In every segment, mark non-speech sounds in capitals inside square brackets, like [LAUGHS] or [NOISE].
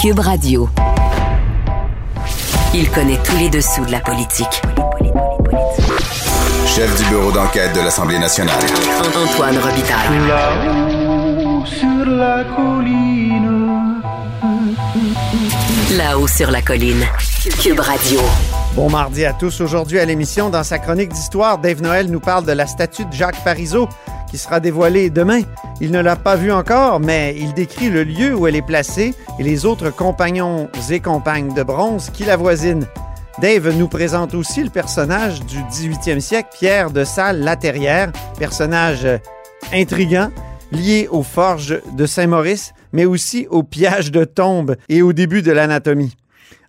Cube Radio. Il connaît tous les dessous de la politique. Chef du bureau d'enquête de l'Assemblée nationale. Antoine Robitaille. Là-haut sur la colline. Là-haut sur la colline. Cube Radio. Bon mardi à tous. Aujourd'hui à l'émission, dans sa chronique d'histoire, Dave Noël nous parle de la statue de Jacques Parizeau qui sera dévoilée demain. Il ne l'a pas vue encore, mais il décrit le lieu où elle est placée et les autres compagnons et compagnes de bronze qui la voisinent. Dave nous présente aussi le personnage du 18e siècle, Pierre de Salle-Laterrière, personnage intrigant, lié aux forges de Saint-Maurice, mais aussi au pillage de tombes et au début de l'anatomie.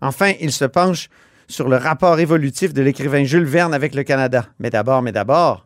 Enfin, il se penche sur le rapport évolutif de l'écrivain Jules Verne avec le Canada. Mais d'abord, mais d'abord,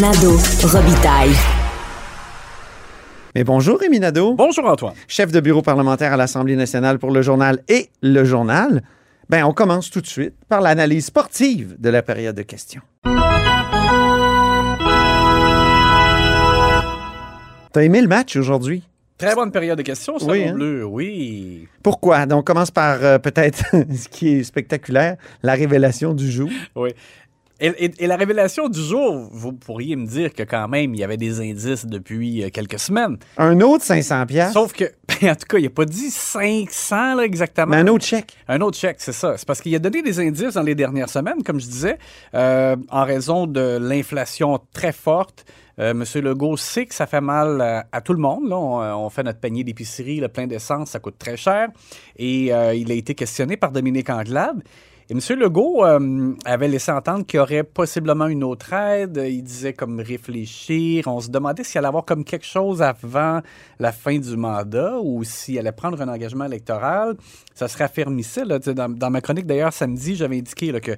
Nado. Robitaille. Mais bonjour Rémi Nadeau, Bonjour, Antoine. chef de bureau parlementaire à l'Assemblée nationale pour le journal et le journal. Ben, on commence tout de suite par l'analyse sportive de la période de questions. T'as aimé le match aujourd'hui? Très bonne période de questions, Salon Oui, hein? Bleu. Oui. Pourquoi? Donc, on commence par euh, peut-être [LAUGHS] ce qui est spectaculaire, la révélation du jour. Oui. Et, et- et la révélation du jour, vous pourriez me dire que quand même, il y avait des indices depuis euh, quelques semaines. Un autre 500 pièces, Sauf que, [LAUGHS] en tout cas, il n'a pas dit 500 là, exactement. mais un autre chèque. Un autre chèque, c'est ça. C'est parce qu'il a donné des indices dans les dernières semaines, comme je disais, euh, en raison de l'inflation très forte. Euh, Monsieur Legault sait que ça fait mal à, à tout le monde. Là. On, on fait notre panier d'épicerie, le plein d'essence, ça coûte très cher. Et euh, il a été questionné par Dominique Anglade. Et M. Legault euh, avait laissé entendre qu'il y aurait possiblement une autre aide. Il disait comme réfléchir. On se demandait s'il allait avoir comme quelque chose avant la fin du mandat ou s'il allait prendre un engagement électoral. Ça se raffermissait. Là, dans, ma chronique d'ailleurs samedi, j'avais indiqué que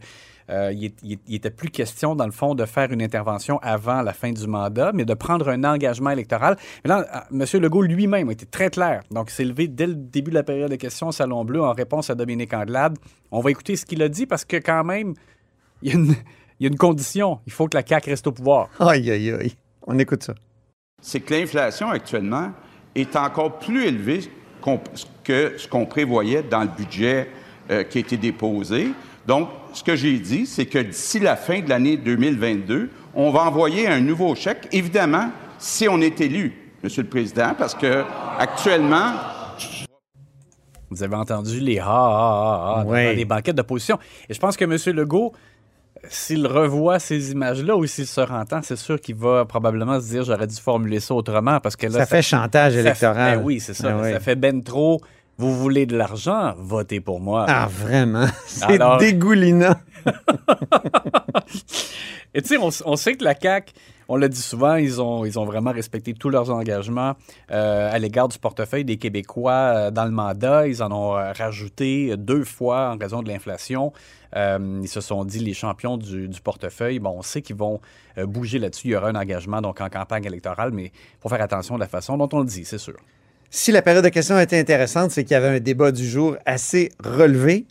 euh, il, il il était plus question, dans le fond, de faire une intervention avant la fin du mandat, mais de prendre un engagement électoral. Mais là, euh, M. Legault lui-même a été très clair. Donc, il s'est levé dès le début de la période de questions au Salon Bleu en réponse à Dominique Anglade. On va écouter ce qu'il a dit parce que, quand même, il y a une, il y a une condition. Il faut que la CAQ reste au pouvoir. Aïe, aïe, aïe. On écoute ça. c'est que l'inflation actuellement est encore plus élevée que ce qu'on prévoyait dans le budget euh, qui a été déposé. Donc, ce que j'ai dit, c'est que d'ici la fin de l'année 2022, on va envoyer un nouveau chèque, évidemment, si on est élu, Monsieur le Président, parce que actuellement, Vous avez entendu les ha, ha, ha, ha Ouais. dans les banquettes d'opposition. Et je pense que M. Legault, s'il revoit ces images-là ou s'il se rentend, c'est sûr qu'il va probablement se dire j'aurais dû formuler ça autrement parce que là. Ça fait chantage ça fait- électoral. ben oui, c'est ça. Ah oui. Ça fait ben trop. Vous voulez de l'argent, votez pour moi. Ah, vraiment? [LAUGHS] C'est Alors- dégoulinant. [LAUGHS] Et tu sais, on, on sait que la CAQ, on l'a dit souvent, ils ont, ils ont vraiment respecté tous leurs engagements euh, à l'égard du portefeuille des Québécois euh, dans le mandat. Ils en ont euh, rajouté deux fois en raison de l'inflation. Ils se sont dit les champions du, du portefeuille. Bon, on sait qu'ils vont bouger là-dessus. Il y aura un engagement donc en campagne électorale, mais il faut faire attention de la façon dont on le dit, c'est sûr. Si la période de questions était intéressante, c'est qu'il y avait un débat du jour assez relevé.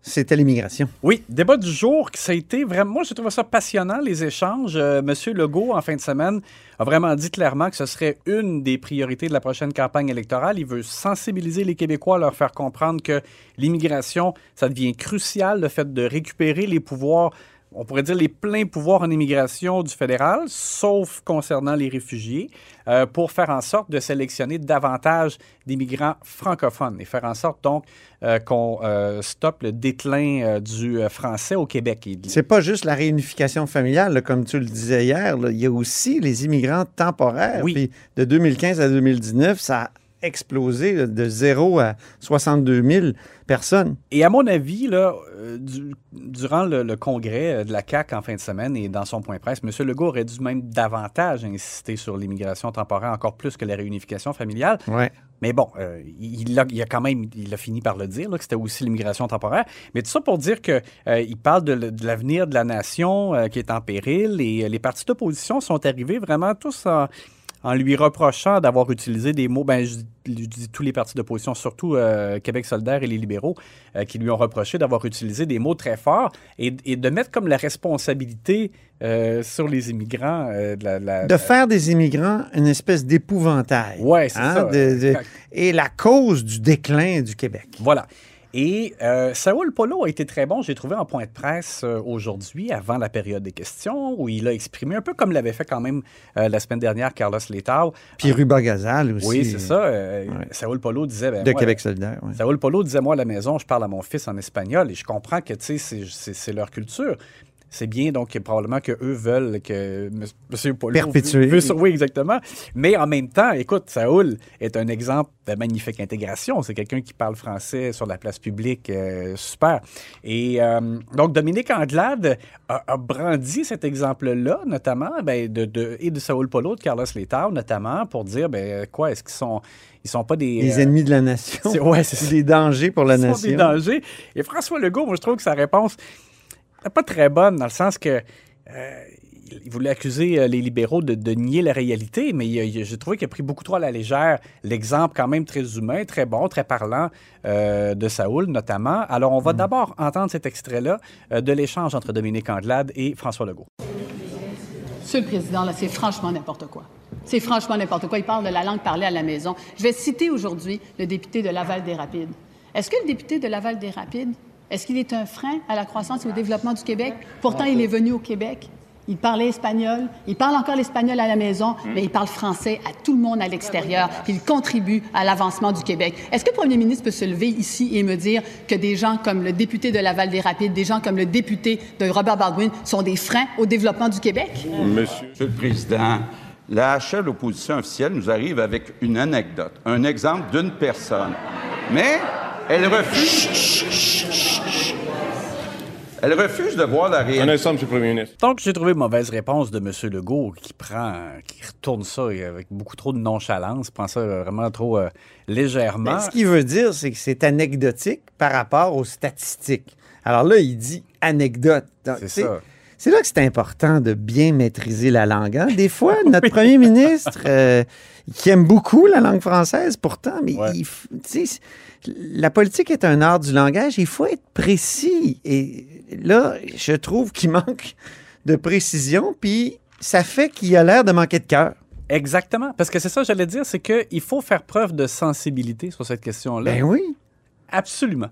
C'était l'immigration. Oui, débat du jour, ça a été vraiment. Moi, j'ai trouvé ça passionnant, les échanges. Euh, Monsieur Legault, en fin de semaine, a vraiment dit clairement que ce serait une des priorités de la prochaine campagne électorale. Il veut sensibiliser les Québécois, leur faire comprendre que l'immigration, ça devient crucial, le fait de récupérer les pouvoirs. On pourrait dire les pleins pouvoirs en immigration du fédéral, sauf concernant les réfugiés, euh, pour faire en sorte de sélectionner davantage d'immigrants francophones et faire en sorte donc euh, qu'on euh, stoppe le déclin du français au Québec. C'est pas juste la réunification familiale, là, comme tu le disais hier. là. Il y a aussi les immigrants temporaires. Oui. Puis de 2015 à 2019, ça a explosé là, de 0 à 62 000 personnes. Et à mon avis, là, euh, du- durant le, le congrès euh, de la CAQ en fin de semaine et dans son point presse, M. Legault aurait dû même davantage insister sur l'immigration temporaire, encore plus que la réunification familiale. Ouais. Mais bon, euh, il, a, il a quand même il a fini par le dire, là, que c'était aussi l'immigration temporaire. Mais tout ça pour dire qu'il il parle de, de l'avenir de la nation euh, qui est en péril et euh, les partis d'opposition sont arrivés vraiment tous en, en lui reprochant d'avoir utilisé des mots, ben, je, je dis tous les partis d'opposition, surtout euh, Québec solidaire et les libéraux, euh, qui lui ont reproché d'avoir utilisé des mots très forts et, et de mettre comme la responsabilité euh, sur les immigrants de la... la- De faire des immigrants une espèce d'épouvantail. Ouais, c'est Hein, ça. de- de- Exact. et la cause du déclin du Québec. Voilà. Et euh, Saoul Polo a été très bon, j'ai trouvé en point de presse euh, aujourd'hui, avant la période des questions, où il a exprimé un peu comme l'avait fait quand même euh, la semaine dernière Carlos Letao. Puis Ruba Gazal aussi. Oui, c'est ça. euh, Ouais. Saoul Polo disait... ben, De moi, Québec solidaire. ouais. Saoul Polo disait, moi, à la maison, je parle à mon fils en espagnol et je comprends que, tu sais, c'est leur culture. C'est bien, donc, probablement qu'eux veulent que M. Monsieur Polo... Perpétuer. veut- veut- oui, exactement. Mais en même temps, écoute, Saoul est un exemple de magnifique intégration. C'est quelqu'un qui parle français sur la place publique. euh, super. Et euh, donc, Dominique Anglade a, a brandi cet exemple-là, notamment, ben, de, de- et de Saoul Polo, de Carlos Letao, notamment, pour dire, ben, quoi, est-ce qu'ils sont... Ils sont pas des... Les euh, ennemis de la nation. c'est- ouais, c'est. Des dangers pour la sont nation. des dangers. Et François Legault, moi, je trouve que sa réponse pas très bonne, dans le sens que euh, il- voulait accuser euh, les libéraux de, de nier la réalité, mais j'ai trouvé qu'il a pris beaucoup trop à la légère l'exemple quand même très humain, très bon, très parlant euh, de Saoul notamment. Alors, on va d'abord entendre cet extrait-là euh, de l'échange entre Dominique Anglade et François Legault. Monsieur le Président, là, c'est franchement n'importe quoi. C'est franchement n'importe quoi. Il parle de la langue parlée à la maison. Je vais citer aujourd'hui le député de Laval-des-Rapides. Est-ce que le député de Laval-des-Rapides, est-ce qu'il est un frein à la croissance et au développement du Québec? Pourtant, il est venu au Québec. Il parlait espagnol. Il parle encore l'espagnol à la maison, mais il parle français à tout le monde à l'extérieur. puis Il contribue à l'avancement du Québec. Est-ce que le premier ministre peut se lever ici et me dire que des gens comme le député de Laval-des-Rapides, des gens comme le député de Robert Baldwin sont des freins au développement du Québec? Monsieur le Président, la chef de l'opposition officielle nous arrive avec une anecdote, un exemple d'une personne. Mais elle refuse. Elle refuse de voir la Un réalité. instant, Monsieur le Premier ministre. Donc, j'ai trouvé mauvaise réponse de M. Legault qui prend, qui retourne ça avec beaucoup trop de nonchalance, prend ça vraiment trop euh, légèrement. Ben, ce qu'il veut dire, c'est que c'est anecdotique par rapport aux statistiques. Alors là, il dit anecdote. Donc, C'est tu sais, ça. C'est là que c'est important de bien maîtriser la langue. hein. Des fois, [LAUGHS] notre premier ministre, euh, qui aime beaucoup la langue française, pourtant, mais Ouais. il la politique est un art du langage. Il faut être précis. Et là, je trouve qu'il [LAUGHS] manque de précision, puis ça fait qu'il a l'air de manquer de cœur. Exactement. Parce que c'est ça, j'allais dire, c'est qu'il faut faire preuve de sensibilité sur cette question-là. Ben oui. Absolument.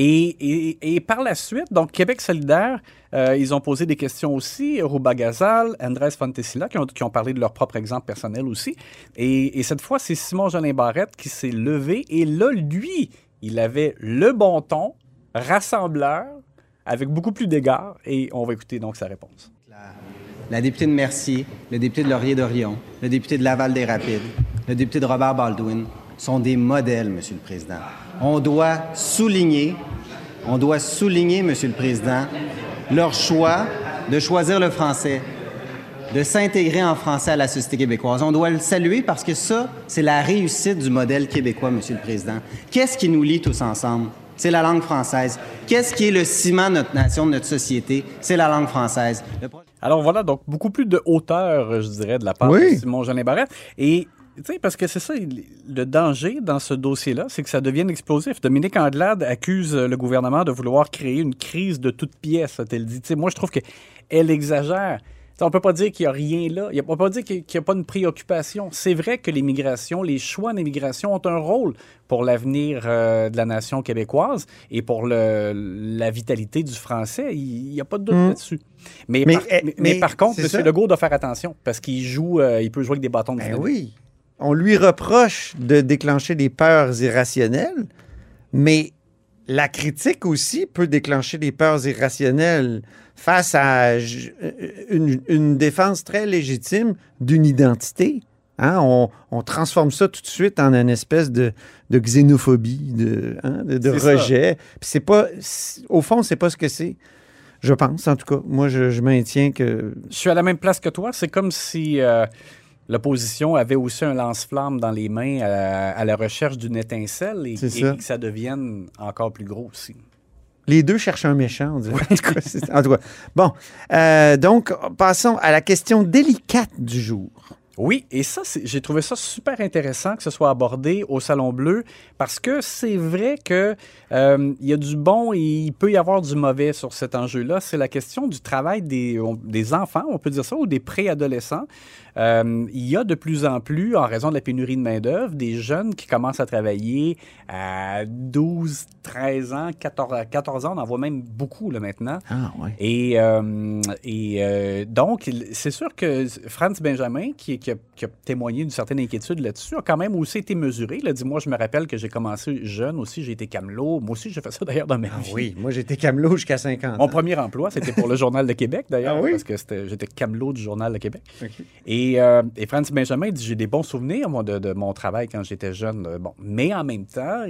Et, par la suite, donc Québec solidaire, euh, ils ont posé des questions aussi, Rouba Gazal, Andrés Fontesilla, qui ont, parlé de leur propre exemple personnel aussi. Et, et cette fois, c'est Simon Jolin Barrette qui s'est levé. Et là, lui, il avait le bon ton, rassembleur, avec beaucoup plus d'égards. Et on va écouter donc sa réponse. la députée de Mercier, le député de Laurier-Dorion, le député de Laval-des-Rapides, le député de Robert Baldwin sont des modèles, Monsieur le Président. On doit souligner, on doit souligner, Monsieur le Président, leur choix de choisir le français, de s'intégrer en français à la société québécoise. On doit le saluer parce que ça, c'est la réussite du modèle québécois, Monsieur le Président. Qu'est-ce qui nous lie tous ensemble? C'est la langue française. Qu'est-ce qui est le ciment de notre nation, de notre société? C'est la langue française. Le Alors voilà, donc beaucoup plus de hauteur, je dirais, de la part Oui. de Simon Jolin Barrette. Et tu sais, parce que c'est ça, le danger dans ce dossier-là, c'est que ça devienne explosif. Dominique Anglade accuse euh, le gouvernement de vouloir créer une crise de toutes pièces, a-t-elle dit. Tu sais, moi, je trouve qu'elle exagère. On peut pas dire qu'il n'y a rien là. On peut pas dire qu'il n'y a pas une préoccupation. C'est vrai que l'immigration, les choix d'immigration ont un rôle pour l'avenir euh, de la nation québécoise et pour le- la vitalité du français. Il n'y a pas de doute là-dessus. Mais, Mais, par, eh, mais- mais mais par contre, M. ça. Legault doit faire attention parce qu'il joue, euh, il peut jouer avec des bâtons de Ben oui. On lui reproche de déclencher des peurs irrationnelles, mais la critique aussi peut déclencher des peurs irrationnelles face à j- une, une défense très légitime d'une identité. Hein, on, on transforme ça tout de suite en une espèce de, de xénophobie, de, hein, de, rejet. C'est pas, au fond, c'est pas ce que c'est. Je pense, en tout cas. Moi, je, je maintiens que. Je suis à la même place que toi. C'est comme si euh, l'opposition avait aussi un lance-flamme dans les mains à, à la recherche d'une étincelle et, et ça. que ça devienne encore plus gros aussi. Les deux cherchent un méchant, on dirait. [LAUGHS] En tout cas, c'est- en tout cas. Bon. Euh, donc, passons à la question délicate du jour. Oui, et ça, j'ai trouvé ça super intéressant que ce soit abordé au Salon Bleu parce que c'est vrai que euh, il y a du bon et il peut y avoir du mauvais sur cet enjeu-là. C'est la question du travail des, on- des enfants, on peut dire ça, ou des préadolescents. Euh, il y a de plus en plus, en raison de la pénurie de main-d'œuvre, des jeunes qui commencent à travailler à 12, 13 ans, 14, à 14 ans. On en voit même beaucoup là, maintenant. Ah, ouais. Et, euh, et euh, donc, c'est sûr que Franz Benjamin, qui, qui a, qui a témoigné d'une certaine inquiétude là-dessus, a quand même aussi été mesuré. Il a dit Moi, je me rappelle que j'ai commencé jeune aussi, j'ai été camelot. Moi aussi, j'ai fait ça d'ailleurs dans ma vie. Ah Oui, moi, j'étais camelot jusqu'à 50 Mon ans. premier emploi, c'était pour le Journal de Québec, d'ailleurs, Ah oui? parce que j'étais camelot du Journal de Québec. OK. Et, euh, et Franz Benjamin dit J'ai des bons souvenirs, moi, de, de mon travail quand j'étais jeune. Euh, Bon. Mais en même temps,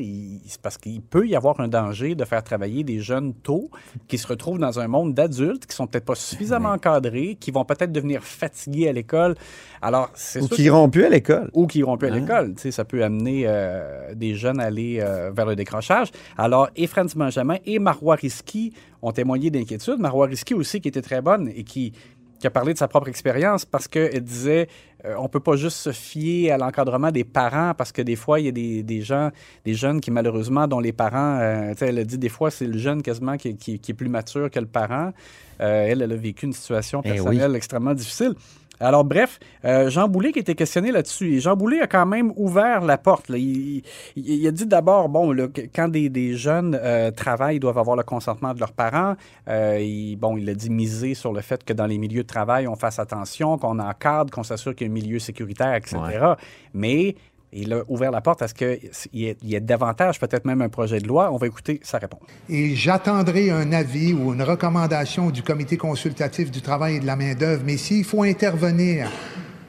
c'est parce qu'il peut y avoir un danger de faire travailler des jeunes tôt qui se retrouvent dans un monde d'adultes qui sont peut-être pas suffisamment encadrés, qui vont peut-être devenir fatigués à l'école. Alors, c'est Ou qui iront plus à l'école. ou qui iront plus à Hein? l'école. Ça peut amener euh, des jeunes à aller euh, vers le décrochage. Alors, et Franz Benjamin et Marois Risky ont témoigné d'inquiétude. Marois Risky aussi, qui était très bonne et qui, qui a parlé de sa propre expérience parce qu'elle disait euh, on peut pas juste se fier à l'encadrement des parents parce que des fois, il y a des, des gens, des jeunes qui, malheureusement, dont les parents, euh, elle a dit des fois, c'est le jeune quasiment qui, qui- qui est plus mature que le parent. Euh, elle, elle a vécu une situation Eh oui. personnelle extrêmement difficile. Alors, bref, euh, Jean Boulet qui était questionné là-dessus. Et Jean Boulet a quand même ouvert la porte. là. Il, il- il a dit d'abord, bon, là, quand des, des jeunes euh, travaillent, ils doivent avoir le consentement de leurs parents. Euh, il- bon, il a dit miser sur le fait que dans les milieux de travail, on fasse attention, qu'on encadre, qu'on s'assure qu'il y a un milieu sécuritaire, etc. Mais il a ouvert la porte à ce qu'il y, ait- davantage, peut-être même un projet de loi. On va écouter sa réponse. Et j'attendrai un avis ou une recommandation du Comité consultatif du travail et de la main-d'œuvre. Mais s'il faut intervenir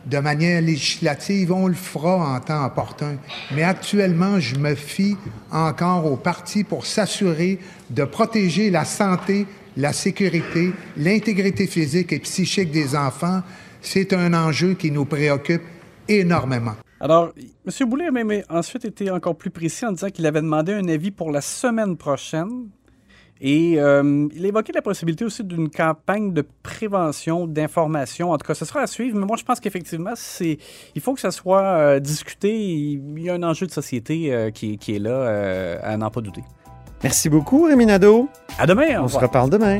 de manière législative, on le fera en temps opportun. Mais actuellement, je me fie encore aux partis pour s'assurer de protéger la santé, la sécurité, l'intégrité physique et psychique des enfants. C'est un enjeu qui nous préoccupe énormément. Alors, M. Boulet a même ensuite été encore plus précis en disant qu'il avait demandé un avis pour la semaine prochaine. Et euh, il a évoqué la possibilité aussi d'une campagne de prévention, d'information. En tout cas, ce sera à suivre. Mais moi, je pense qu'effectivement, c'est, il faut que ça soit euh, discuté. Il y a un enjeu de société euh, qui, qui est là, à n'en pas douter. Merci beaucoup, Rémi Nadeau. À demain. On se reparle demain.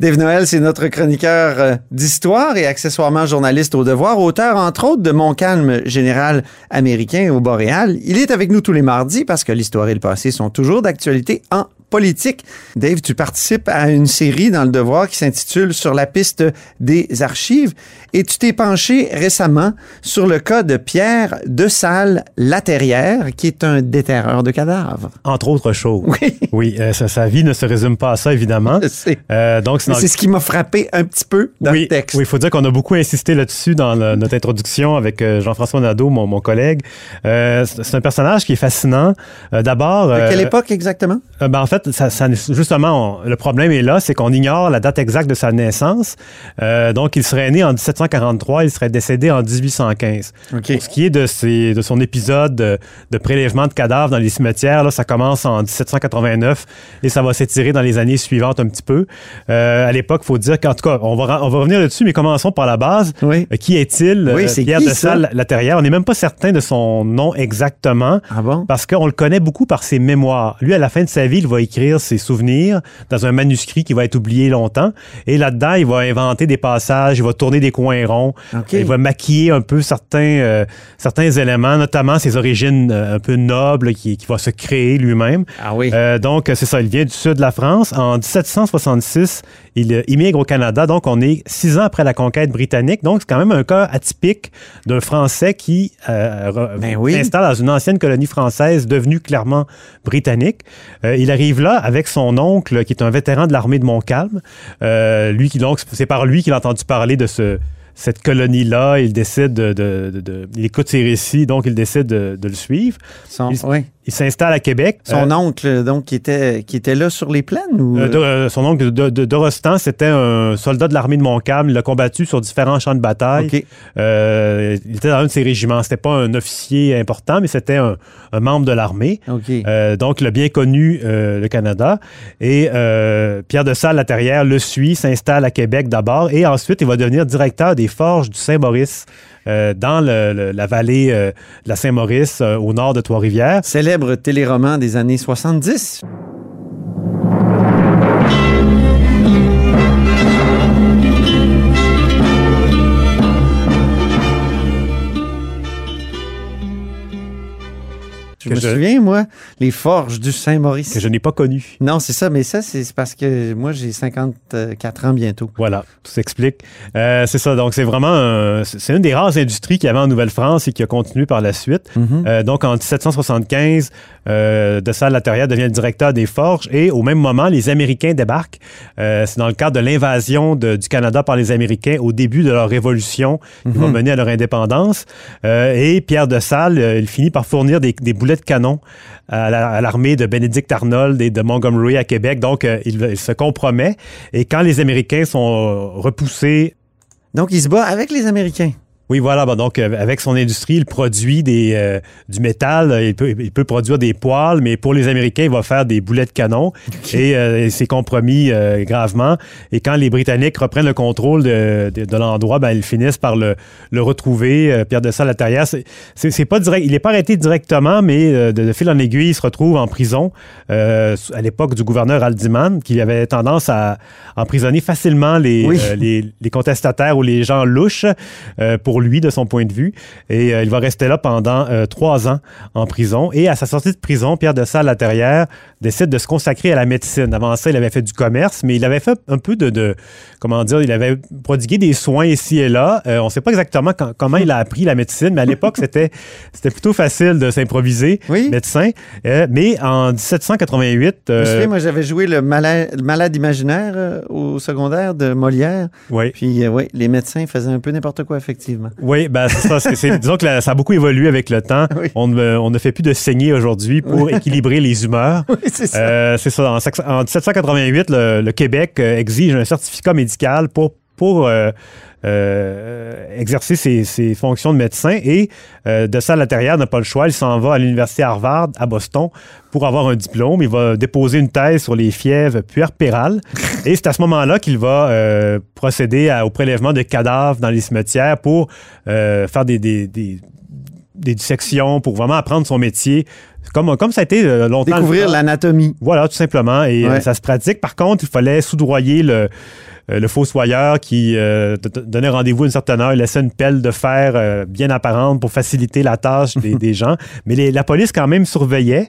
Dave Noël, c'est notre chroniqueur euh, d'histoire et accessoirement journaliste au devoir, auteur entre autres de Mon calme général américain au Boréal. Il est avec nous tous les mardis parce que l'histoire et le passé sont toujours d'actualité en politique. Dave, tu participes à une série dans le devoir qui s'intitule Sur la piste des archives et tu t'es penché récemment sur le cas de Pierre de Salle Laterrière qui est un déterreur de cadavres. Entre autres choses. Oui. Oui, euh, sa, sa vie ne se résume pas à ça, évidemment. Je sais. Euh, donc, Mais dans- C'est ce qui m'a frappé un petit peu dans oui, le texte. Oui, il faut dire qu'on a beaucoup insisté là-dessus dans le- notre introduction avec euh, Jean-François Nadeau, mon, mon collègue. Euh, c'est c'est un personnage qui est fascinant. D'abord... De quelle époque exactement? ben, en fait, fait, ça, ça- justement, on- le problème est là, c'est qu'on ignore la date exacte de sa naissance. Euh, donc, il serait né en 1743, il serait décédé en 1815. Pour ce qui est de, ses- de son épisode de, de prélèvement de cadavres dans les cimetières, là, ça commence en 1789 et ça va s'étirer dans les années suivantes un petit peu. Euh, à l'époque, il faut dire qu'en tout cas, on va, on va revenir là-dessus, mais commençons par la base. Euh, qui est-il? Oui, c'est Pierre qui, de? Salle Laterrière? On n'est même pas certain de son nom exactement. Parce qu'on le connaît beaucoup par ses mémoires. Lui, à la fin de sa vie, il va écrire ses souvenirs dans un manuscrit qui va être oublié longtemps. Et là-dedans, il va inventer des passages, il va tourner des coins ronds. Il va maquiller un peu certains, euh, certains éléments, notamment ses origines euh, un peu nobles qui, qui va se créer lui-même. Ah oui. donc, c'est ça. Il vient du sud de la France. En 1766, il euh, immigre au Canada. Donc, on est six ans après la conquête britannique. Donc, c'est quand même un cas atypique d'un Français qui euh, re- s'installe dans une ancienne colonie française devenue clairement britannique. Euh, il arrive avec son oncle, qui est un vétéran de l'armée de Montcalm. Euh, lui qui donc, c'est par lui qu'il a entendu parler de ce cette colonie-là, il décide de, de- de- de- il écoute ses récits, donc il décide de, de le suivre. Son- il oui. Il s'installe à Québec. Son Euh, oncle, donc, qui était, qui était là sur les plaines? Ou... euh, de- euh, son oncle de, de, Dorostan, c'était un soldat de l'armée de Montcalm. Il a combattu sur différents champs de bataille. Il était dans un de ses régiments. C'était pas un officier important, mais c'était un, un membre de l'armée. Donc, il a bien connu le Canada. Et Pierre de Salle Laterrière le suit, s'installe à Québec d'abord, et ensuite, il va devenir directeur des forges du Saint-Maurice. Euh, dans la vallée euh, de la Saint-Maurice, euh, au nord de Trois-Rivières. Célèbre téléroman des années 70. Je me je- souviens, moi, les forges du Saint-Maurice. Que je n'ai pas connu. Non, c'est ça, mais ça, c'est parce que moi, j'ai 54 ans bientôt. Voilà, tout s'explique. Euh, c'est ça, donc c'est vraiment un- c'est une des rares industries qu'il y avait en Nouvelle-France et qui a continué par la suite. Mhm. Euh, donc en 1775, euh, De Salle Laterrière devient le directeur des forges et au même moment, les Américains débarquent. Euh, c'est dans le cadre de l'invasion de- du Canada par les Américains au début de leur révolution qui va Mhm. mener à leur indépendance. Et Pierre de Salle, il finit par fournir des, des boulets de canon à la- à l'armée de Benedict Arnold et de Montgomery à Québec. Donc, euh, il, il se compromet. Et quand les Américains sont euh, repoussés... Donc, il se bat avec les Américains. Oui, voilà. Bon, donc, euh, avec son industrie, il produit des, euh, du métal. Il peut, il peut produire des poils, mais pour les Américains, il va faire des boulets de canon. Et euh, il s'est compromis euh, gravement. Et quand les Britanniques reprennent le contrôle de, de- de l'endroit, ben, ils finissent par le, le retrouver. Pierre de Salle Laterrière, c'est, c'est, c'est pas direct. Il n'est pas arrêté directement, mais de, de fil en aiguille, il se retrouve en prison à l'époque du gouverneur Aldiman, qui avait tendance à emprisonner facilement les, Oui. les, les contestataires ou les gens louches euh, pour lui, de son point de vue. Et euh, il va rester là pendant euh, trois ans en prison. Et à sa sortie de prison, Pierre de Salle Laterrière décide de se consacrer à la médecine. Avant ça, il avait fait du commerce, mais il avait fait un peu de, de- comment dire, il avait prodigué des soins ici et là. Euh, on ne sait pas exactement quand- comment il a appris la médecine, mais à l'époque, [LAUGHS] c'était c'était plutôt facile de s'improviser médecin. Euh, mais en 1788... Je me euh, souviens, moi, j'avais joué le malade, le malade imaginaire au secondaire de Molière. Oui. Puis, oui, les médecins faisaient un peu n'importe quoi, effectivement. Oui, ben c'est ça. c'est- c'est- disons que la- ça a beaucoup évolué avec le temps. On, ne, on ne fait plus de saigner aujourd'hui pour Oui. équilibrer les humeurs. c'est ça. Euh, c'est ça. En, en 1788, le, le Québec exige un certificat médical pour, pour euh, euh, exercer ses, ses fonctions de médecin et euh, de ça, l'intérieur n'a pas le choix. Il s'en va à l'université Harvard à Boston pour avoir un diplôme. Il va déposer une thèse sur les fièvres puerpérales [LAUGHS] et c'est à ce moment-là qu'il va euh, procéder à- au prélèvement de cadavres dans les cimetières pour euh, faire des, des- des- des dissections, pour vraiment apprendre son métier. Comme, comme ça a été longtemps. Découvrir l'anatomie. Voilà, tout simplement. Et Ouais. ça se pratique. Par contre, il fallait soudoyer le, le fossoyeur qui euh, donnait rendez-vous à une certaine heure. Laissait une pelle de fer euh, bien apparente pour faciliter la tâche des, [LAUGHS] des gens. Mais les- la police, quand même, surveillait.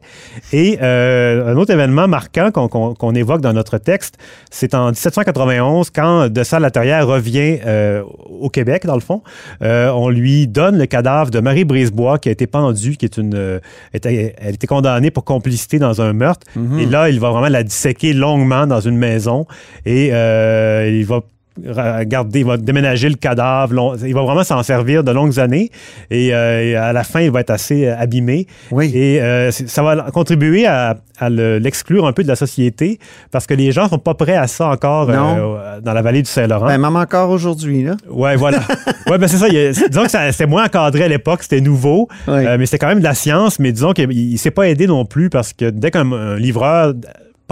Et euh, un autre événement marquant qu'on évoque dans notre texte, c'est en 1791, quand De Salle Laterrière revient euh, au Québec, dans le fond. Euh, on lui donne le cadavre de Marie Brisebois, qui a été pendue, qui est une. euh, était- elle était condamnée pour complicité dans un meurtre. Mhm. Et là, il va vraiment la disséquer longuement dans une maison et euh, il va garder, il va déménager le cadavre. long- il va vraiment s'en servir de longues années. Et, euh, et à la fin, il va être assez euh, abîmé. Et euh, ça va contribuer à, à le- l'exclure un peu de la société parce que les gens sont pas prêts à ça encore euh, dans la vallée du Saint-Laurent. Ben, même encore aujourd'hui, là. Ouais, voilà. [LAUGHS] ouais, ben c'est ça. a- disons que c'était moins encadré à l'époque, c'était nouveau, Euh, mais c'était quand même de la science. Mais disons qu'il il s'est pas aidé non plus parce que dès qu'un un livreur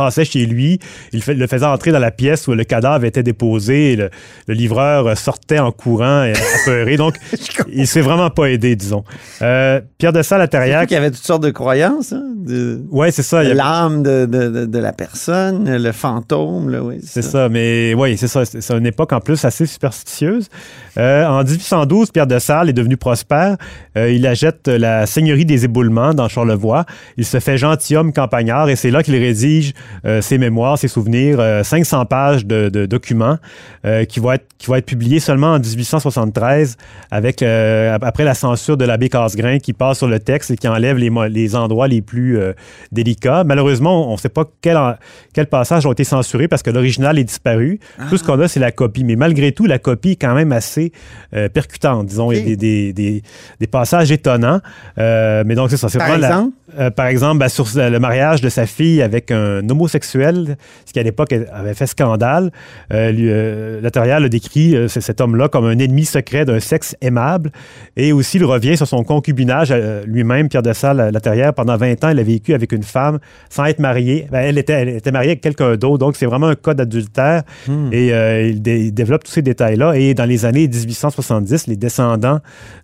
passait chez lui, il le faisait entrer dans la pièce où le cadavre était déposé. et le, le livreur sortait en courant, et apeuré. Donc, [LAUGHS] il s'est vraiment pas aidé, disons. Euh, Pierre de Salle à Terriac. Il y avait toutes sortes de croyances. Hein, de, Ouais, c'est ça. L'âme de, de- de- la personne, le fantôme, là, oui. C'est ça, mais oui, c'est ça. C'est une époque en plus assez superstitieuse. Euh, en 1812, Pierre de Salles est devenu prospère. Euh, il achète la seigneurie des éboulements dans Charlevoix. Il se fait gentilhomme campagnard et c'est là qu'il rédige ses mémoires, ses souvenirs, euh, 500 pages de, de documents euh, qui, vont être, qui vont être publiés seulement en 1873 avec, euh, après la censure de l'abbé Casgrain qui passe sur le texte et qui enlève les, les endroits les plus euh, délicats. Malheureusement, on ne sait pas quel, en- quel passage ont été censurés parce que l'original est disparu. Tout ce qu'on a, c'est la copie. Mais malgré tout, la copie est quand même assez euh, percutante. Disons, il y a des, des, des- des passages étonnants. Euh, mais donc, c'est ça. c'est Par vraiment la- exemple? euh, par exemple, ben, sur le mariage de sa fille avec un homosexuel, ce qui à l'époque avait fait scandale. Euh, euh, Laterrière le décrit, euh, cet homme-là, comme un ennemi secret d'un sexe aimable. Et aussi, il revient sur son concubinage euh, lui-même, Pierre de Salle Laterrière. Pendant 20 ans, il a vécu avec une femme sans être marié. Ben, elle, était, elle était mariée avec quelqu'un d'autre, donc c'est vraiment un cas d'adultère. Hmm. Et euh, il, dé- il développe tous ces détails-là. Et dans les années 1870, les descendants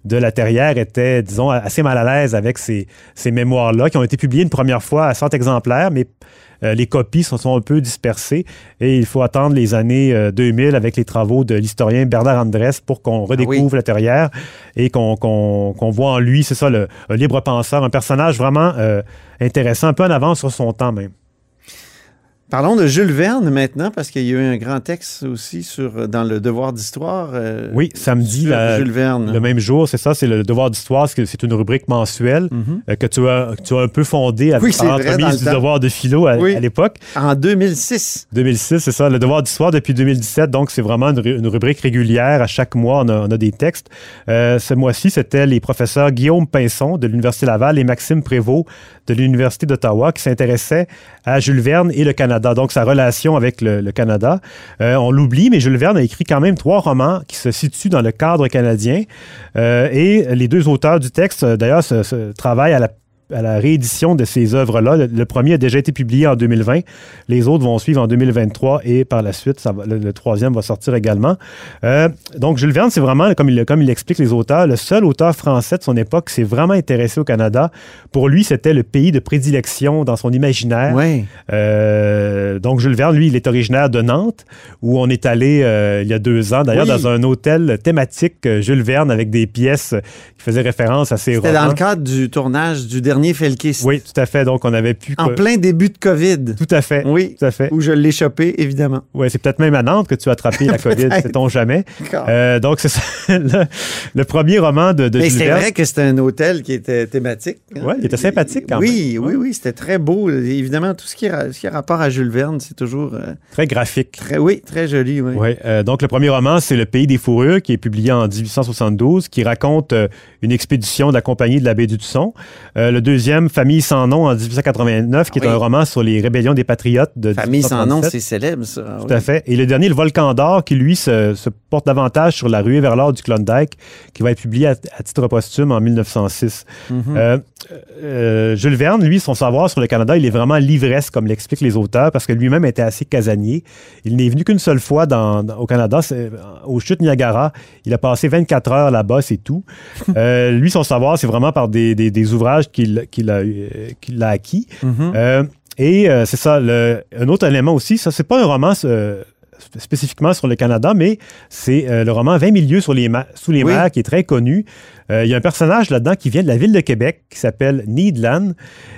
de la Terrière étaient, disons, assez mal à l'aise avec ces, ces mémoires-là, qui ont été publiées une première fois à 100 exemplaires, mais les copies sont, sont un peu dispersées. Et il faut attendre les années euh, 2000 avec les travaux de l'historien Bernard Andrès pour qu'on redécouvre la Terrière et qu'on voit en lui, c'est ça, le, un libre penseur, un personnage vraiment euh, intéressant, un peu en avance sur son temps même. Parlons de Jules Verne maintenant, parce qu'il y a eu un grand texte aussi sur, dans le Devoir d'histoire. euh, Oui, samedi, sur la- Jules Verne. le même jour, c'est ça, c'est le devoir d'histoire, c'est une rubrique mensuelle euh, que tu as, tu as un peu fondée avec Mhm. Oui, l'entremise le du temps. devoir de philo à, Oui. à l'époque. En 2006. 2006, c'est ça, le devoir d'histoire depuis 2017, donc c'est vraiment une, ru- une rubrique régulière. À chaque mois, on a, on a des textes. Euh, ce mois-ci, c'était les professeurs Guillaume Pinson de l'Université Laval et Maxime Prévost de l'Université d'Ottawa qui s'intéressaient à Jules Verne et le Canada, donc sa relation avec le, Canada. Euh, on l'oublie, mais Jules Verne a écrit quand même trois romans qui se situent dans le cadre canadien. Euh, et les deux auteurs du texte, euh, d'ailleurs, se- travaillent à la à la réédition de ces œuvres-là. Le, le premier a déjà été publié en 2020. Les autres vont suivre en 2023 et par la suite, ça va- le, le troisième va sortir également. Euh, donc, Jules Verne, c'est vraiment, comme il, comme il explique les auteurs, le seul auteur français de son époque qui s'est vraiment intéressé au Canada. Pour lui, c'était le pays de prédilection dans son imaginaire. Euh, donc, Jules Verne, lui, il est originaire de Nantes, où on est allé euh, il y a deux ans, d'ailleurs, Oui. dans un hôtel thématique Jules Verne avec des pièces qui faisaient référence à ses C'était romans. dans le cadre du tournage du dernier Oui, tout à fait. Donc, on avait pu. En plein début de COVID. Tout à fait. Oui. Tout à fait. Où je l'ai chopé, évidemment. Oui, c'est peut-être même à Nantes que tu as attrapé la [LAUGHS] COVID, sait-on jamais. Euh, donc, c'est ça. [LAUGHS] Le, le premier roman de, de Mais c'est vrai que c'était un hôtel qui était thématique. hein. Ouais, il était sympathique quand oui, même. Oui, oui, c'était très beau. Évidemment, tout ce qui, a, ce qui a rapport à Jules Verne, c'est toujours euh, Très graphique. très, oui, très joli. Oui. Oui, euh, donc le premier roman, c'est Le Pays des fourrures, qui est publié en 1872, qui raconte euh, une expédition de la compagnie de la baie du Tusson. Euh, le deuxième, Famille sans nom, en 1889, qui est Ah oui. un roman sur les rébellions des patriotes de Famille sans nom, 1837. c'est célèbre, ça. Tout à fait. Et le dernier, Le Volcan d'or, qui lui se, se porte davantage sur la ruée vers l'or du Klondike, qui va être publié à, à titre posthume en 1906. Mhm. Euh, euh, Jules Verne, lui, son savoir sur le Canada, il est vraiment l'ivresse, comme l'expliquent les auteurs, parce que lui-même était assez casanier. Il n'est venu qu'une seule fois dans- dans- au Canada, c'est aux chutes Niagara. Il a passé 24 heures là-bas, c'est tout. [LAUGHS] Euh, lui, son savoir, c'est vraiment par des, des- des ouvrages qu'il a, euh, acquis. Mhm. Euh, et euh, c'est ça, le- un autre élément aussi, ça, c'est pas un roman euh, spécifiquement sur le Canada, mais c'est euh, le roman 20 milieux sur les sous les Oui. mers qui est très connu. Euh, il y a un personnage là-dedans qui vient de la ville de Québec qui s'appelle Needland.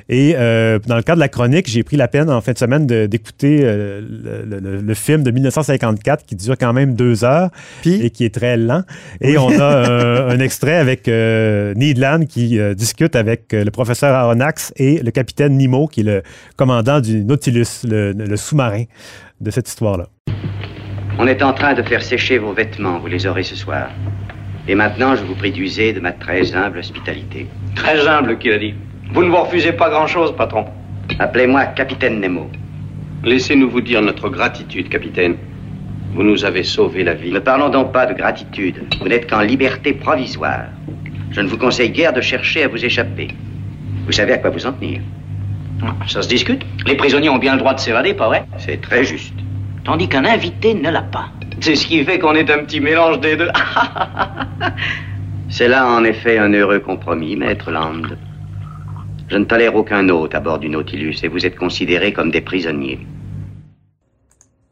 Et euh, dans le cadre de la chronique, j'ai pris la peine en fin de semaine d'écouter le, le- le film de 1954 qui dure quand même deux heures et qui est très lent. Et on a [LAUGHS] un extrait avec Needland qui discute avec le professeur Aronnax et le capitaine Nemo qui est le commandant du Nautilus, le, le sous-marin de cette histoire-là. On est en train de faire sécher vos vêtements, vous les aurez ce soir. Et maintenant, je vous prie d'user de ma très humble hospitalité. Très humble, qui a dit. Vous ne vous refusez pas grand-chose, patron. Appelez-moi Capitaine Nemo. Laissez-nous vous dire notre gratitude, capitaine. Vous nous avez sauvé la vie. Ne parlons donc pas de gratitude. Vous n'êtes qu'en liberté provisoire. Je ne vous conseille guère de chercher à vous échapper. Vous savez à quoi vous en tenir. Ça se discute. Les prisonniers ont bien le droit de s'évader, pas vrai? C'est très juste. Tandis qu'un invité ne l'a pas. C'est ce qui fait qu'on est un petit mélange des deux. [LAUGHS] C'est là en effet un heureux compromis, maître Land. Je ne tolère aucun hôte à bord du Nautilus et vous êtes considérés comme des prisonniers.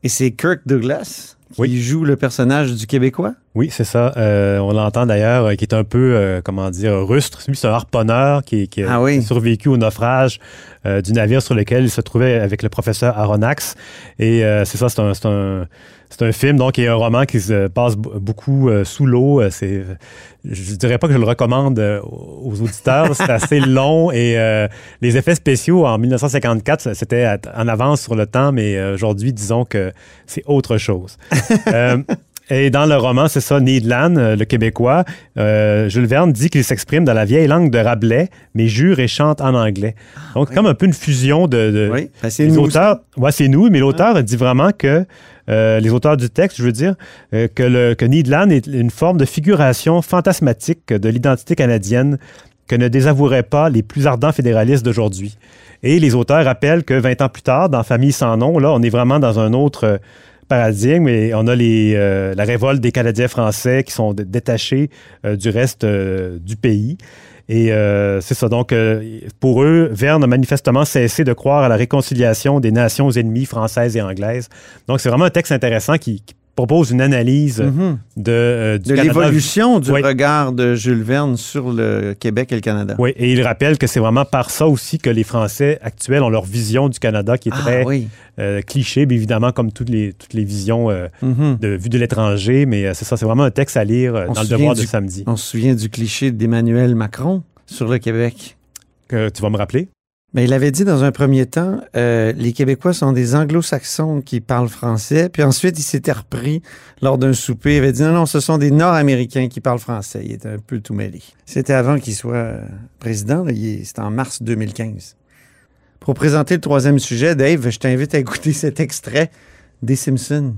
Et c'est Kirk Douglas? Qui joue le personnage du Québécois? Oui, c'est ça. Euh, on l'entend d'ailleurs, euh, qui est un peu, euh, comment dire, rustre. Lui, c'est un harponneur qui, qui a Ah survécu au naufrage euh, du navire sur lequel il se trouvait avec le professeur Aronnax. Et euh, c'est ça, c'est un, c'est un, c'est un film, donc, et un roman qui se passe beaucoup euh, sous l'eau. Euh, C'est, je dirais pas que je le recommande euh, aux auditeurs. C'est assez [LAUGHS] long et euh, les effets spéciaux en 1954, ça- c'était en avance sur le temps, mais aujourd'hui, disons que c'est autre chose. [LAUGHS] Et dans le roman, c'est ça, Needland, euh, le Québécois, euh, Jules Verne dit qu'il s'exprime dans la vieille langue de Rabelais, mais jure et chante en anglais. Donc, comme un peu une fusion de... de Oui, ben, c'est les nous auteurs, ouais, c'est nous, mais l'auteur dit vraiment que euh, les auteurs du texte, je veux dire, euh, que, le, que Needland est une forme de figuration fantasmatique de l'identité canadienne que ne désavoueraient pas les plus ardents fédéralistes d'aujourd'hui. Et les auteurs rappellent que 20 ans plus tard, dans Famille sans nom, là, on est vraiment dans un autre euh, paradigme et on a les, euh, la révolte des Canadiens français qui sont détachés du reste du pays. Et euh, c'est ça. Donc, euh, pour eux, Verne a manifestement cessé de croire à la réconciliation des nations ennemies françaises et anglaises. Donc, c'est vraiment un texte intéressant qui, qui propose une analyse Mhm. de, euh, du De l'évolution du Oui. regard de Jules Verne sur le Québec et le Canada. Oui, et il rappelle que c'est vraiment par ça aussi que les Français actuels ont leur vision du Canada qui est Ah, très oui. euh, cliché, mais évidemment comme toutes les, toutes les visions euh, Mhm. de vue de l'étranger. Mais c'est ça, c'est vraiment un texte à lire On dans le devoir souvient de du- samedi. On se souvient du cliché d'Emmanuel Macron sur le Québec. Que tu vas me rappeler? Mais il avait dit dans un premier temps, euh, les Québécois sont des anglo-saxons qui parlent français. Puis ensuite, il s'était repris lors d'un souper. Il avait dit non, non, ce sont des Nord-Américains qui parlent français. Il était un peu tout mêlé. C'était avant qu'il soit euh, président. C'était en mars 2015. Pour présenter le troisième sujet, Dave, je t'invite à écouter cet extrait des Simpsons.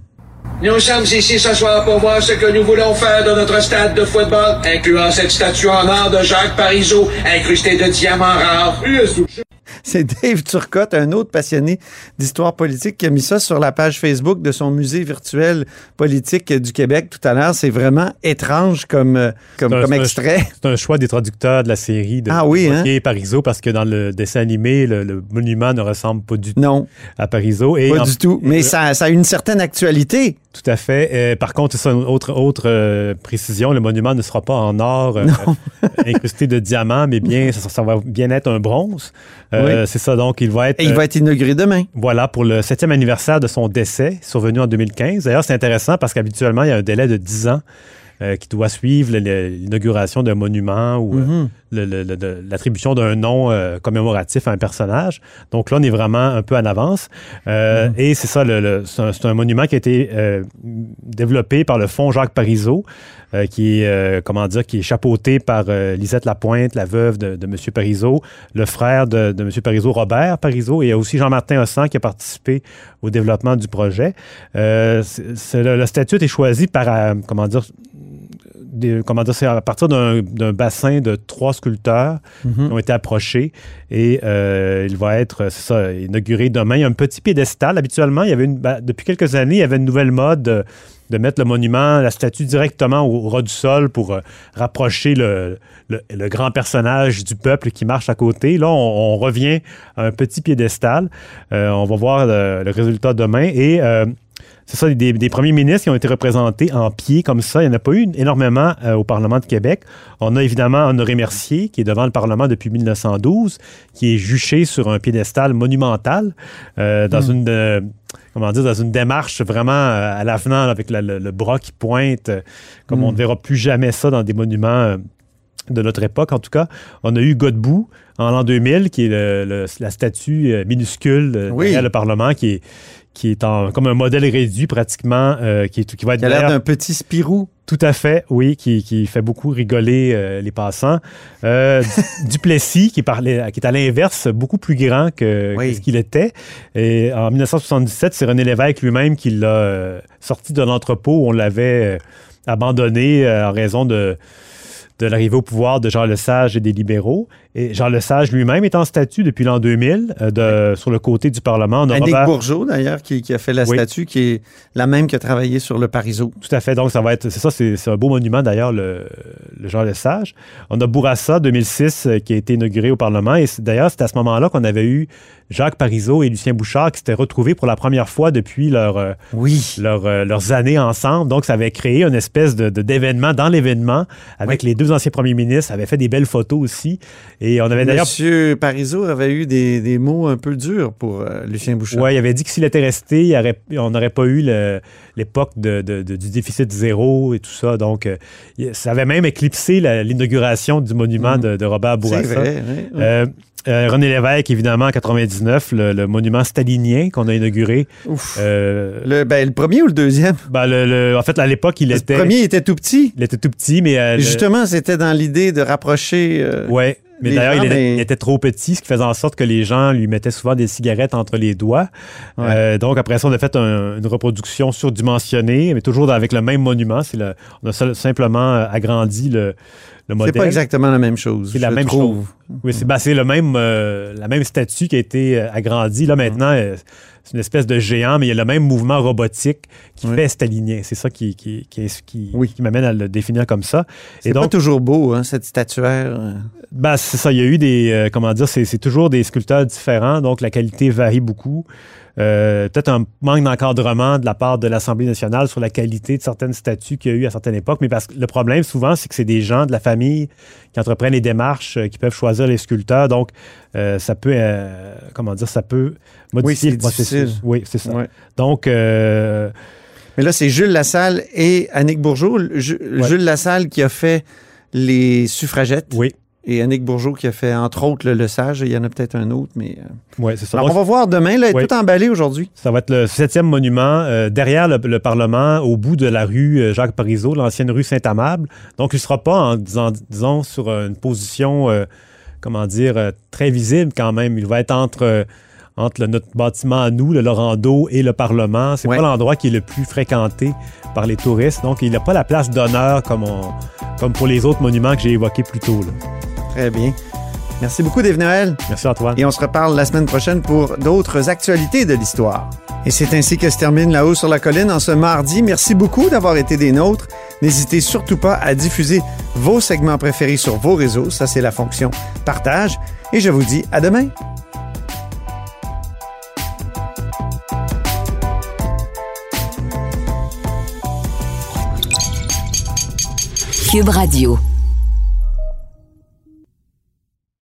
Nous sommes ici ce soir pour voir ce que nous voulons faire de notre stade de football, incluant cette statue en or de Jacques Parizeau, incrustée de diamants rares. [LAUGHS] C'est Dave Turcotte, un autre passionné d'histoire politique, qui a mis ça sur la page Facebook de son musée virtuel politique du Québec tout à l'heure. C'est vraiment étrange comme, euh, comme, un- extrait. [LAUGHS] C'est un choix des traducteurs de la série de Ah oui, hein? et Parizeau parce que dans le dessin animé, le, le monument ne ressemble pas du tout à Parizeau. Et Pas en- du tout. Mais ça, ça a une certaine actualité. Tout à fait. Euh, par contre, c'est ça, une autre, autre euh, précision, le monument ne sera pas en or euh, [LAUGHS] incrusté de diamants, mais bien, ça, ça va bien être un bronze. Euh, C'est ça, donc il va être... Et il va être inauguré demain. Voilà, pour le septième anniversaire de son décès, survenu en 2015. D'ailleurs, c'est intéressant parce qu'habituellement, il y a un délai de 10 ans euh, qui doit suivre l'inauguration d'un monument ou euh, Mhm. l'attribution d'un nom euh, commémoratif à un personnage. Donc là, on est vraiment un peu en avance. Euh, Et c'est ça, le- le- c'est un, monument qui a été développé par le Fonds Jacques Parizeau, qui est, comment dire, qui est chapeauté par Lisette Lapointe, la veuve de, de M. Parizeau, le frère de, de M. Parizeau, Robert Parizeau, et il y a aussi Jean-Martin Hossan qui a participé au développement du projet. Euh, le, le statut est choisi par, comment dire, des- comment dire, c'est à partir d'un d'un bassin de trois sculpteurs Mhm. qui ont été approchés et euh, il va être c'est ça, inauguré demain. Il y a un petit piédestal. Habituellement, il y avait une, ben, depuis quelques années, il y avait une nouvelle mode de, de mettre le monument, la statue directement au, au ras du sol pour euh, rapprocher le, le- le grand personnage du peuple qui marche à côté. Là, on, on revient à un petit piédestal. Euh, on va voir le, le résultat demain et c'est ça, des, des premiers ministres qui ont été représentés en pied comme ça. Il n'y en a pas eu énormément euh, au Parlement de Québec. On a évidemment Honoré Mercier, qui est devant le Parlement depuis 1912, qui est juché sur un piédestal monumental euh, dans Hmm. une... euh, comment dire, dans une démarche vraiment à l'avenant, avec la- le, le bras qui pointe, comme on Mm. ne verra plus jamais ça dans des monuments de notre époque, en tout cas. On a eu Godbout en l'an 2000, qui est le- le- la statue minuscule Oui. derrière le Parlement, qui est, qui est en, comme un modèle réduit pratiquement, euh, qui, est- qui va être Il a l'air d'un petit Spirou. Tout à fait, oui, qui, qui fait beaucoup rigoler euh, les passants. Euh, Du- [LAUGHS] Duplessis, qui, parlait, qui est à l'inverse, beaucoup plus grand que, que ce qu'il était. Et en 1977, c'est René Lévesque lui-même qui l'a sorti de l'entrepôt où on l'avait abandonné en raison de de l'arrivée au pouvoir de Jean Lesage et des libéraux. Et Jean Lesage lui-même est en statut depuis l'an 2000 euh, de, sur le côté du Parlement. On a Robert- Bourgeot, d'ailleurs, qui, qui a fait la Oui. statue, qui est la même qui a travaillé sur le Parizeau. Tout à fait. Donc, ça va être, c'est ça, c'est un beau monument d'ailleurs, le, le Jean Lesage. On a Bourassa 2006 euh, qui a été inauguré au Parlement. Et d'ailleurs, c'est à ce moment-là qu'on avait eu Jacques Parizeau et Lucien Bouchard qui s'étaient retrouvés pour la première fois depuis leur, euh, leur, euh, leurs années ensemble. Donc, ça avait créé une espèce de, de- d'événement dans l'événement avec les deux anciens premiers ministres. Ça avait fait des belles photos aussi. Et on avait d'ailleurs. Monsieur Parizeau avait eu des, des mots un peu durs pour euh, Lucien Bouchard. Oui, il avait dit que s'il était resté, il aurait- on n'aurait pas eu le- l'époque de- de- de- du déficit zéro et tout ça. Donc, euh, ça avait même éclipsé l'inauguration du monument de, de Robert Bourassa. vrai, oui, oui. Euh, euh, René Lévesque, évidemment, en 99, le, le monument stalinien qu'on a inauguré. Euh, Le, ben, le premier ou le deuxième? ben, le- le- en fait, à l'époque, il était... Le premier était tout petit. Il était tout petit, mais... euh, Justement, c'était dans l'idée de rapprocher. Ouais. Mais d'ailleurs, gens, il, était- mais- il était trop petit, ce qui faisait en sorte que les gens lui mettaient souvent des cigarettes entre les doigts. Euh, donc, après ça, on a fait un- une reproduction surdimensionnée, mais toujours avec le même monument. C'est le- on a simplement euh, agrandi le, le C'est pas exactement la même chose. C'est la même trouve. chose. Oui, c'est ben, le même, euh, la même statue qui a été euh, agrandie. Là, maintenant, euh, c'est une espèce de géant, mais il y a le même mouvement robotique qui fait stalinien. C'est ça qui, qui, qui, qui- qui m'amène à le définir comme ça. C'est pas toujours beau, hein, cette statuaire. Ben, c'est ça. Il y a eu des. comment dire, c'est c'est toujours des sculpteurs différents, donc la qualité varie beaucoup. Euh, Peut-être un manque d'encadrement de la part de l'Assemblée nationale sur la qualité de certaines statues qu'il y a eu à certaines époques. Mais parce que le problème, souvent, c'est que c'est des gens de la famille qui entreprennent les démarches, euh, qui peuvent choisir les sculpteurs. Donc, euh, ça peut. euh, comment dire, ça peut modifier le processus. difficile. Oui, c'est ça. Donc. euh, Mais là, c'est Jules Lassalle et Annick Bourgeot. Ju- Jules Lassalle qui a fait les suffragettes. Oui. Et Annick Bourgeot qui a fait, entre autres, le, le Sage. Il y en a peut-être un autre, mais. euh, Oui, c'est ça. Alors, on va voir demain. Là, Oui. tout emballé aujourd'hui. Ça va être le septième monument euh, derrière le, le Parlement, au bout de la rue euh, Jacques Parizeau, l'ancienne rue Saint-Amable. Donc, il ne sera pas, en, disant, disons, sur une position, euh, comment dire, très visible quand même. Il va être entre, entre le- notre bâtiment à nous, le Lorando, et le Parlement. C'est pas l'endroit qui est le plus fréquenté par les touristes. Donc, il n'a pas la place d'honneur comme, on- comme pour les autres monuments que j'ai évoqués plus tôt. là. Très bien. Merci beaucoup, Dave Noël. Merci, Antoine. Et on se reparle la semaine prochaine pour d'autres actualités de l'histoire. Et c'est ainsi que se termine La Haut sur la Colline en ce mardi. Merci beaucoup d'avoir été des nôtres. N'hésitez surtout pas à diffuser vos segments préférés sur vos réseaux. Ça, c'est la fonction partage. Et je vous dis à demain. Cube Radio.